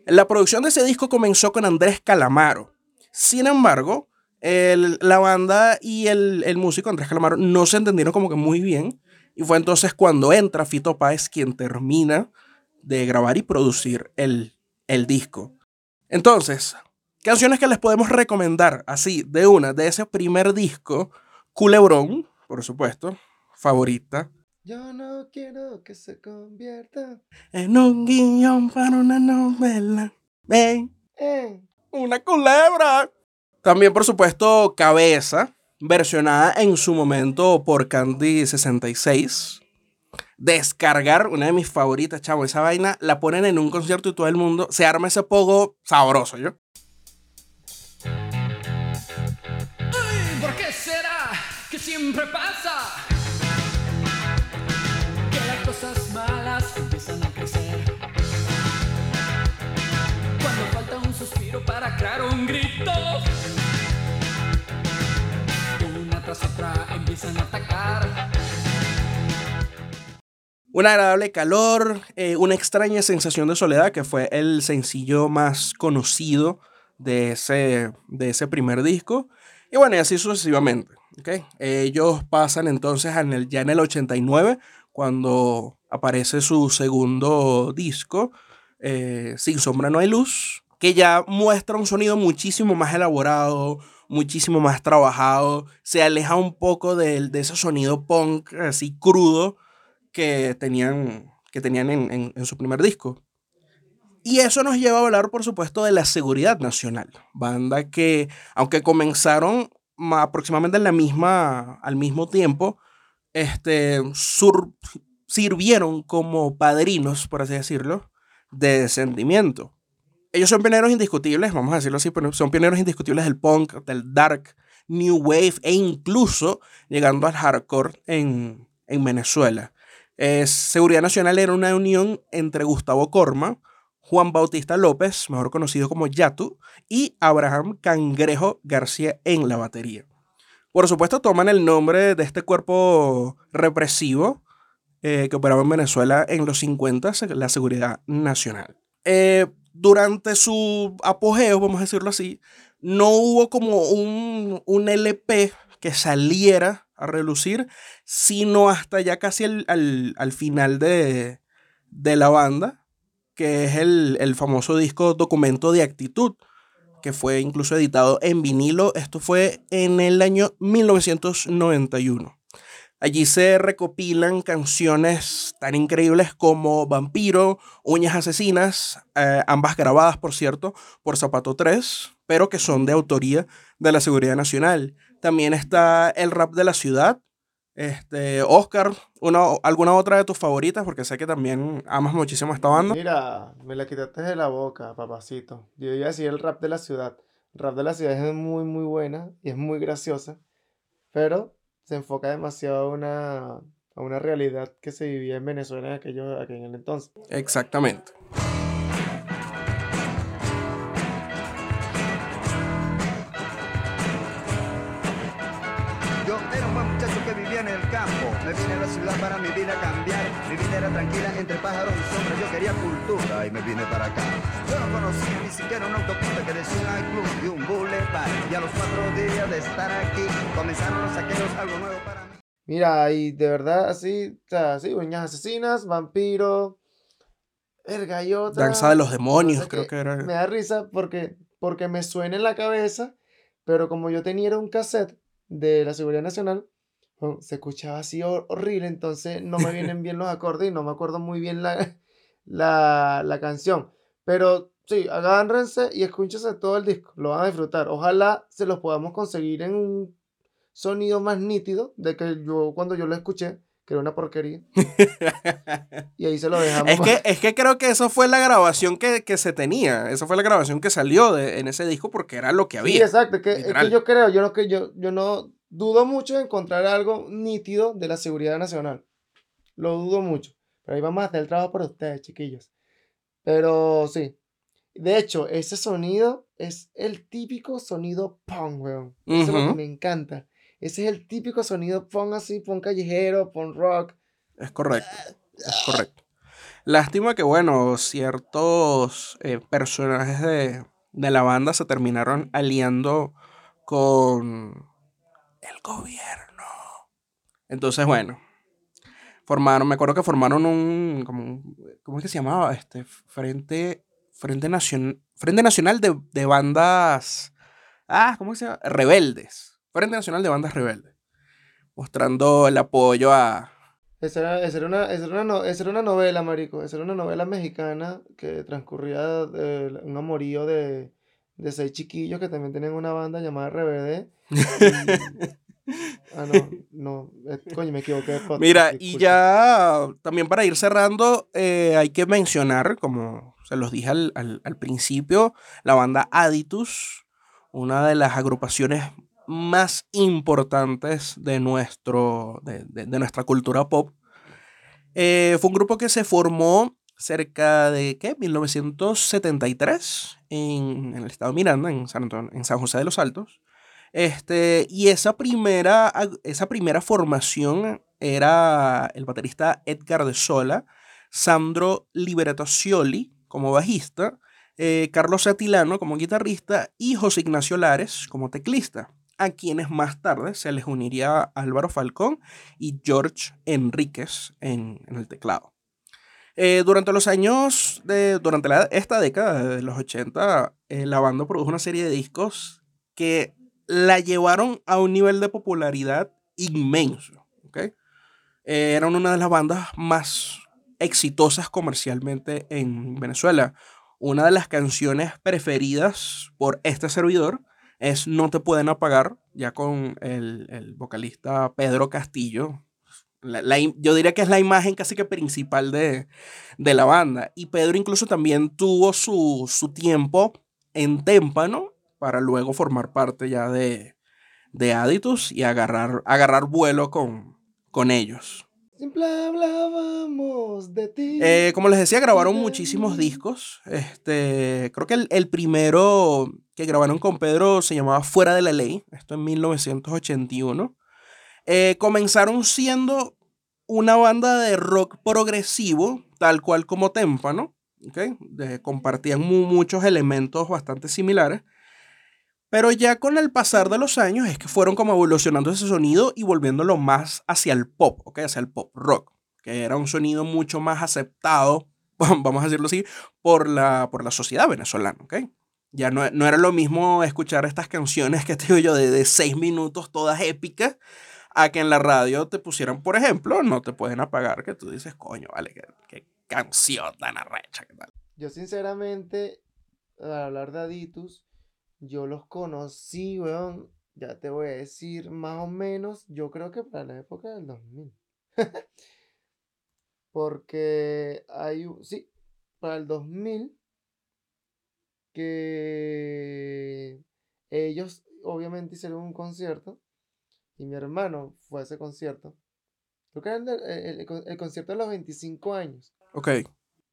La producción de ese disco comenzó con Andrés Calamaro, Sin embargo, el- la banda y el, el músico Andrés Calamaro no se entendieron como que muy bien. Y fue entonces cuando entra Fito Páez quien termina de grabar y producir el, el disco. Entonces, canciones que les podemos recomendar así, de una, de ese primer disco, Culebrón, por supuesto, favorita. Yo no quiero que se convierta En un guion para una novela. Ven, en... una culebra. También, por supuesto, Cabeza, versionada en su momento por Candy 66. Descargar, una de mis favoritas, chavo. Esa vaina la ponen en un concierto y todo el mundo se arma ese pogo sabroso, ¿yo? Ay, ¿Por qué será que siempre pasa? Que las cosas malas empiezan a crecer. Cuando falta un suspiro para crear un grito. Una tras otra empiezan a atacar. Un agradable calor, eh, una extraña sensación de soledad, que fue el sencillo más conocido de ese, de ese primer disco. Y bueno, y así sucesivamente. ¿ok? Ellos pasan entonces en el, ya en el 89, cuando aparece su segundo disco, eh, Sin Sombra No Hay Luz, que ya muestra un sonido muchísimo más elaborado, muchísimo más trabajado, se aleja un poco del- de ese sonido punk así crudo que tenían, que tenían en, en- su primer disco. Y eso nos lleva a hablar, por supuesto, de la Seguridad Nacional, banda que, aunque comenzaron ma- aproximadamente en la misma, al mismo tiempo, este, sirvieron como padrinos, por así decirlo, de sentimiento. Ellos son pioneros indiscutibles, vamos a decirlo así, pero son pioneros indiscutibles del punk, del dark, new wave e incluso llegando al hardcore en, en Venezuela. Eh, Seguridad Nacional era una unión entre Gustavo Corma, Juan Bautista López, mejor conocido como Yatu, y Abraham Cangrejo García en la batería. Por supuesto, toman el nombre de este cuerpo represivo eh, que operaba en Venezuela en los 50, se- la Seguridad Nacional. Eh, durante su apogeo, vamos a decirlo así, no hubo como un, un LP que saliera a relucir, sino hasta ya casi al, al- al final de, de la banda, que es el, el famoso disco Documento de Actitud, que fue incluso editado en vinilo. Esto fue en el año 1991. Allí se recopilan canciones tan increíbles como Vampiro, Uñas Asesinas, eh, ambas grabadas, por cierto, por Zapato 3, pero que son de autoría de la Seguridad Nacional. También está el rap de la ciudad. Este, Oscar, una, ¿alguna otra de tus favoritas? Porque sé que también amas muchísimo esta banda. Mira, me la quitaste de la boca, papacito. Yo iba a decir el rap de la ciudad. El rap de la ciudad es muy, muy buena y es muy graciosa, pero se enfoca demasiado a una, a una realidad que se vivía en Venezuela en aquello, aquel entonces. Exactamente. A la ciudad para mi vida cambiar. Mi vida era tranquila entre pájaros y sombras. Yo quería cultura y me vine para acá. Yo no conocía ni siquiera una autopista que decía un nightclub y un boulevard. Y a los cuatro días de estar aquí comenzaron los saqueos, algo nuevo para mí. Mira, y de verdad, así, o sea, sí, uñas asesinas, vampiro, verga, y otra. Danza de los demonios, creo que era. Me da risa porque, porque me suena en la cabeza, pero como yo tenía un cassette de la Seguridad Nacional, se escuchaba así hor- horrible, entonces no me vienen [LAUGHS] bien los acordes y no me acuerdo muy bien la, [LAUGHS] la, la canción. Pero sí, agárrense y escúchense todo el disco, lo van a disfrutar. Ojalá se los podamos conseguir en un sonido más nítido de que yo cuando yo lo escuché, que era una porquería. [LAUGHS] y ahí se lo dejamos. Es que, es que creo que eso fue la grabación que, que se tenía. Esa fue la grabación que salió de- en ese disco porque era lo que Sí, había. exacto, es que, es que yo creo, yo no, que yo, yo no dudo mucho de encontrar algo nítido de la seguridad nacional. Lo dudo mucho. Pero ahí vamos a hacer el trabajo por ustedes, chiquillos. Pero sí. De hecho, ese sonido es el típico sonido punk, weón. Eso es lo que me encanta. Ese es el típico sonido punk así, punk callejero, punk rock. Es correcto. Es correcto. Lástima que, bueno, ciertos eh, personajes de, de la banda se terminaron aliando con el gobierno. Entonces, bueno, formaron, me acuerdo que formaron un, como un- ¿cómo es que se llamaba? Este, Frente, Frente, Nacion- Frente Nacional de, de Bandas, ah, ¿cómo se llama? Rebeldes. Frente Nacional de Bandas Rebeldes. Mostrando el apoyo a... Esa era, esa era una, esa era una, esa era una novela, marico. Esa era una novela mexicana que transcurría de un amorío de, de seis chiquillos que también tenían una banda llamada RBD. [LAUGHS] Ah, no, no, eh, coño, me equivoqué podcast, Mira, y ya también para ir cerrando, eh, hay que mencionar, como se los dije al, al- al principio, la banda Aditus, una de las agrupaciones más importantes de, nuestro, de, de- de nuestra cultura pop. Eh, fue un grupo que se formó cerca de, ¿qué? 1973 en, en el estado de Miranda, en San, Antonio- en San José de los Altos. Este, y esa primera, esa primera formación era el baterista Edgar de Sola, Sandro Liberatoscioli como bajista, eh, Carlos Atilano como guitarrista y José Ignacio Lares como teclista, a quienes más tarde se les uniría Álvaro Falcón y George Enríquez en, en el teclado. Eh, durante los años, de, durante la- esta década de los 80, eh, la banda produjo una serie de discos que la llevaron a un nivel de popularidad inmenso. ¿ok? Eh, eran una de las bandas más exitosas comercialmente en Venezuela. Una de las canciones preferidas por este servidor es No te pueden apagar, ya con el, el vocalista Pedro Castillo. La- la yo diría que es la imagen casi que principal de, de la banda. Y Pedro incluso también tuvo su, su tiempo en Témpano para luego formar parte ya de, de Aditus y agarrar, agarrar vuelo con, con ellos. Siempre hablábamos de ti. Eh, como les decía, grabaron muchísimos discos. Este, creo que el, el primero que grabaron con Pedro se llamaba Fuera de la Ley, esto en 1981. Eh, comenzaron siendo una banda de rock progresivo, tal cual como Témpano. ¿ok? De- compartían mu- muchos elementos bastante similares. Pero ya con el pasar de los años es que fueron como evolucionando ese sonido y volviéndolo más hacia el pop, ¿ok? Hacia el pop rock, que era un sonido mucho más aceptado, [LAUGHS] vamos a decirlo así, por la, por la sociedad venezolana, ¿ok? Ya no, no era lo mismo escuchar estas canciones que te digo yo de, de seis minutos, todas épicas, a que en la radio te pusieran, por ejemplo, no te pueden apagar, que tú dices, coño, vale, qué, qué canción tan arrecha, ¿qué tal? Yo sinceramente, al hablar de Aditus, yo los conocí, weón, ya te voy a decir más o menos, yo creo que para la época del 2000. [LAUGHS] Porque hay, un- sí, para el 2000, que ellos obviamente hicieron un concierto y mi hermano fue a ese concierto. Creo que era el, de- el- el el concierto de los 25 años. Ok,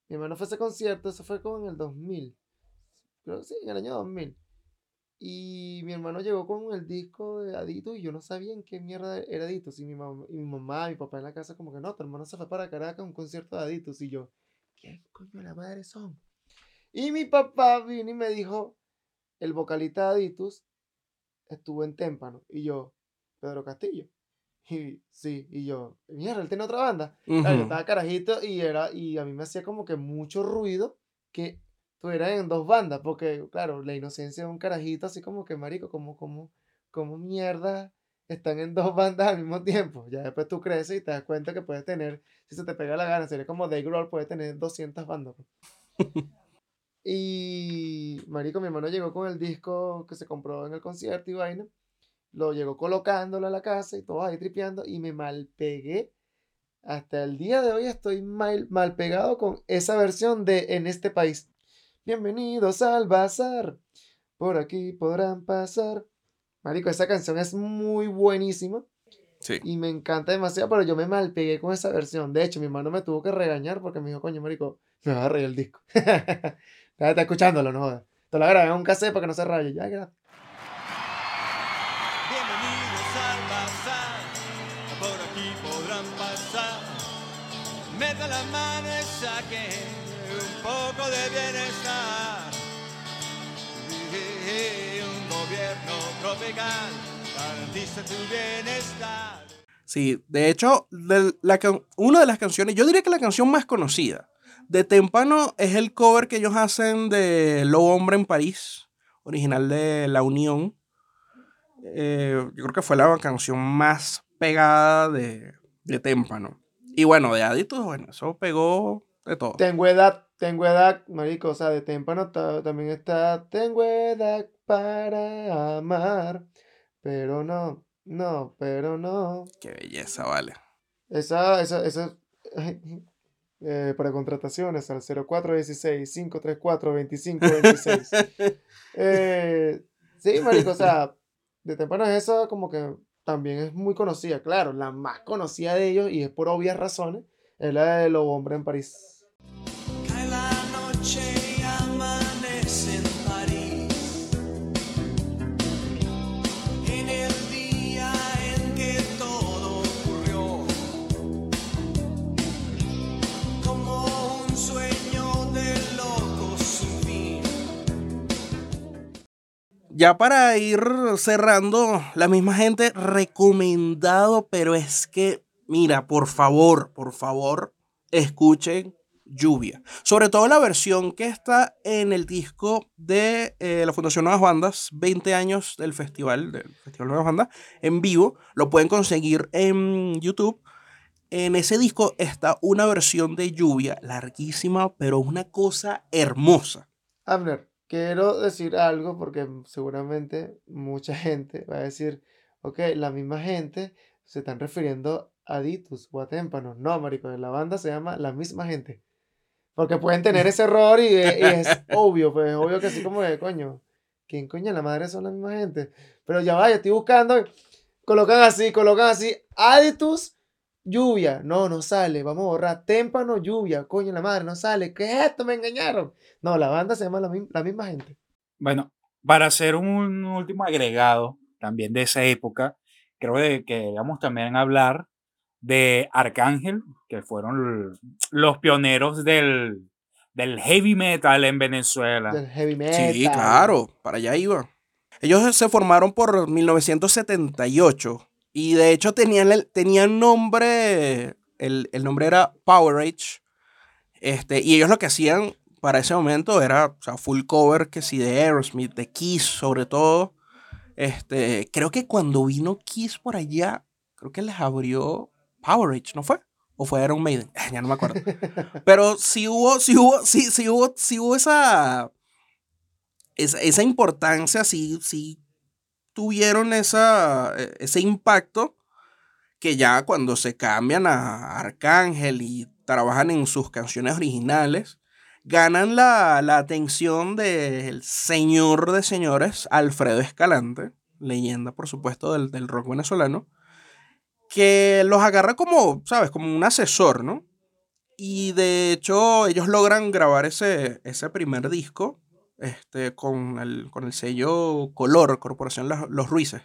Mi hermano fue a ese concierto, eso fue como en el 2000. Creo que sí, en el año 2000. Y mi hermano llegó con el disco de Adito y yo no sabía en qué mierda era Aditus. Y mi, mam- y mi mamá mi papá en la casa como que no, tu hermano se fue para Caracas a un concierto de Aditus. Y yo, ¿quién coño la madre son? Y mi papá vino y me dijo, el vocalista de Aditus estuvo en Témpano. Y yo, Pedro Castillo. [LAUGHS] Y sí, y yo, mierda, él tiene otra banda. Yo estaba carajito y era, y a mí me hacía como que mucho ruido que estuvieran en dos bandas, porque claro, la inocencia de un carajito, así como que marico, como, como, como mierda están en dos [LAUGHS] bandas al mismo tiempo. Ya después tú creces y te das cuenta que puedes tener, si se te pega la gana, sería como Dave Grohl puede tener 200 bandas. pues. [LAUGHS] y marico, mi hermano llegó con el disco que se compró en el concierto y vaina lo llegó colocándolo a la casa y todos ahí tripeando y me malpegué. Hasta el día de hoy estoy mal, mal pegado con esa versión de En este país. Bienvenidos al bazar. Por aquí podrán pasar. Marico, esa canción es muy buenísima Sí. y me encanta demasiado, pero yo me malpegué con esa versión. De hecho, mi hermano me tuvo que regañar porque me dijo, coño, marico, me va a reír el disco. [LAUGHS] Está escuchándolo, no jodas. Te lo grabé en un cassette para que no se raye. Ya, gracias. Bienvenidos al bazar, por aquí podrán pasar. Metan la mano y saquen un poco de bienestar un gobierno tropical garantiza tu bienestar. Sí, de hecho, de una de las canciones, yo diría que la canción más conocida de Tempano es el cover que ellos hacen de Lo Hombre en París, original de La Unión. Eh, yo creo que fue la canción más pegada de, de Témpano. Y bueno, de Adictos, bueno, eso pegó de todo. Tengo edad, tengo edad, marico, o sea, de témpano ta- también está, tengo edad para amar, pero no, no, pero no. Qué belleza, vale. Esa, esa, esa, eh, para contrataciones al 0416-534-2526. [LAUGHS] Eh, sí, marico, o sea, de temprano es esa como que también es muy conocida, claro, la más conocida de ellos y es por obvias razones, es la de Los Hombres en París. Ya para ir cerrando, la misma gente recomendado, pero es que, mira, por favor, por favor, escuchen Lluvia. Sobre todo la versión que está en el disco de eh, la Fundación Nuevas Bandas, 20 años del festival, del Festival Nuevas Bandas, en vivo. Lo pueden conseguir en YouTube. En ese disco está una versión de Lluvia, larguísima, pero una cosa hermosa. Abner, quiero decir algo porque seguramente mucha gente va a decir, ok, la misma gente se están refiriendo a Ditus o a Témpano. No, marico, la banda se llama La Misma Gente. Porque pueden tener ese error y, es obvio, pues es obvio que así como de, coño, ¿quién coño la madre son la misma gente? Pero ya vaya, estoy buscando, colocan así, colocan así, Aditus, lluvia. No, no sale, vamos a borrar. Témpano, lluvia, coño la madre, no sale. ¿Qué es esto? Me engañaron. No, la banda se llama la, la misma gente. Bueno, para hacer un último agregado también de esa época, creo que debemos también hablar de Arcángel, que fueron los pioneros del, del heavy metal en Venezuela. Del heavy metal. Sí, claro, para allá iba. Ellos se formaron por 1978 y de hecho tenían, el, tenían nombre, el, el nombre era Power Age, este, y ellos lo que hacían para ese momento era o sea, full cover, que sí, de Aerosmith, de Kiss sobre todo. Este, creo que cuando vino Kiss por allá, creo que les abrió Power Age, ¿no fue? ¿O fue Iron Maiden? [LAUGHS] Ya no me acuerdo. Pero sí hubo, sí hubo, sí, sí hubo, sí hubo esa, esa, esa importancia, sí, sí tuvieron esa, eh, ese impacto que ya cuando se cambian a Arcángel y trabajan en sus canciones originales, ganan la, la atención del señor de señores, Alfredo Escalante, leyenda por supuesto del, del rock venezolano, que los agarra como, ¿sabes? Como un asesor, ¿no? Y de hecho ellos logran grabar ese, ese primer disco este, con, el, con el sello Color, Corporación Los, Los Ruices.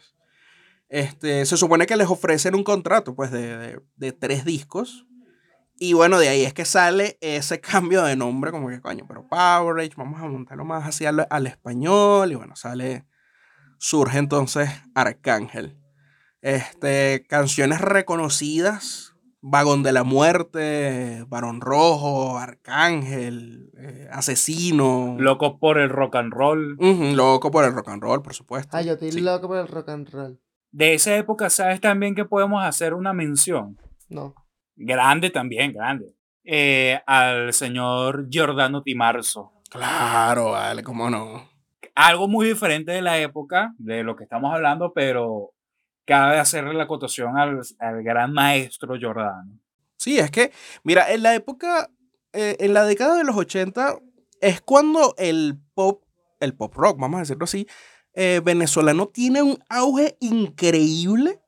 Este, se supone que les ofrecen un contrato pues, de, de, tres discos. Y bueno, de ahí es que sale ese [LAUGHS] cambio de nombre, como que coño, pero Power Age, vamos a montarlo más hacia al, al español. Y bueno, sale, surge entonces Arcángel. Este, canciones reconocidas, Vagón de la Muerte, Barón Rojo, Arcángel, eh, Asesino. Loco por el rock and roll. Loco por el rock and roll, por supuesto. Ay, yo estoy Sí. loco por el rock and roll. De esa época, ¿sabes también que podemos hacer una mención? No. Grande también, grande. Eh, al señor Giordano Timarzo. Claro, vale, cómo no. Algo muy diferente de la época, de lo que estamos hablando, pero cabe hacerle la acotación al, al gran maestro Giordano. Sí, es que, mira, en la época, eh, en la década de los 80, es cuando el pop, el pop rock, vamos a decirlo así, eh, venezolano tiene un auge increíble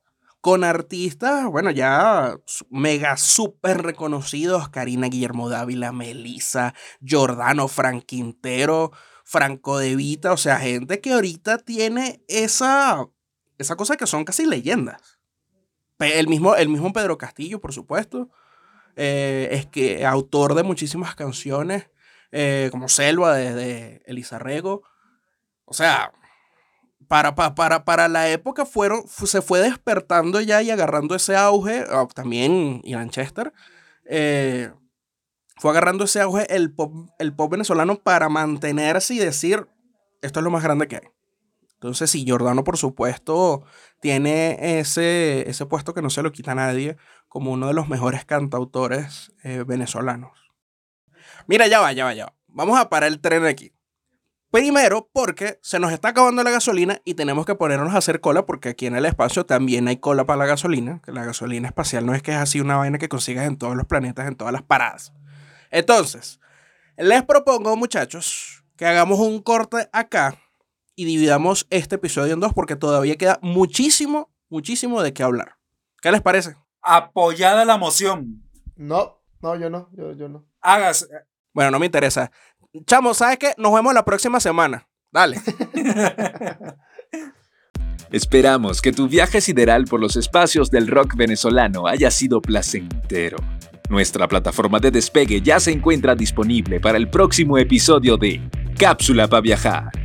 con artistas, bueno, ya mega súper reconocidos, Karina Guillermo Dávila, Melissa, Giordano, Frank Quintero, Franco De Vita, o sea, gente que ahorita tiene esa, esa cosa que son casi leyendas. El mismo, el mismo Pedro Castillo, por supuesto, eh, es que autor de muchísimas canciones, eh, como Selva de, de Elisa Rego. O sea, para, pa- para, para la época fueron, fu- se fue despertando ya y agarrando ese auge, ah, también Ian Chester, eh, fue agarrando ese auge el pop, el pop venezolano para mantenerse y decir, esto es lo más grande que hay. Entonces, sí, Giordano, por supuesto, tiene ese, ese puesto que no se lo quita nadie como uno de los mejores cantautores eh, venezolanos. Mira, ya va, ya va, ya va. Vamos a parar el tren aquí. Primero, porque se nos está acabando la gasolina y tenemos que ponernos a hacer cola porque aquí en el espacio también hay cola para la gasolina, que la gasolina espacial no es que es así una vaina que consigas en todos los planetas, en todas las paradas. Entonces, les propongo, muchachos, que hagamos un corte acá y dividamos este episodio en dos porque todavía queda muchísimo, muchísimo de qué hablar. ¿Qué les parece? Apoyada la moción. No, no, yo no, yo, yo no. Hagas. Bueno, no me interesa. Chamo, ¿sabes qué? Nos vemos la próxima semana. Dale. [LAUGHS] Esperamos que tu viaje sideral por los espacios del rock venezolano haya sido placentero. Nuestra plataforma de despegue ya se encuentra disponible para el próximo episodio de Cápsula para viajar.